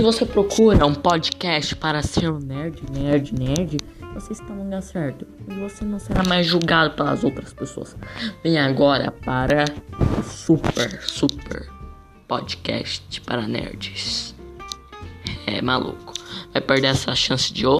Se você procura é um podcast para ser um nerd, nerd, nerd, você está no lugar certo. E você não será mais julgado pelas outras pessoas. Vem agora para o super, super podcast para nerds. É maluco. Vai perder essa chance de ouro.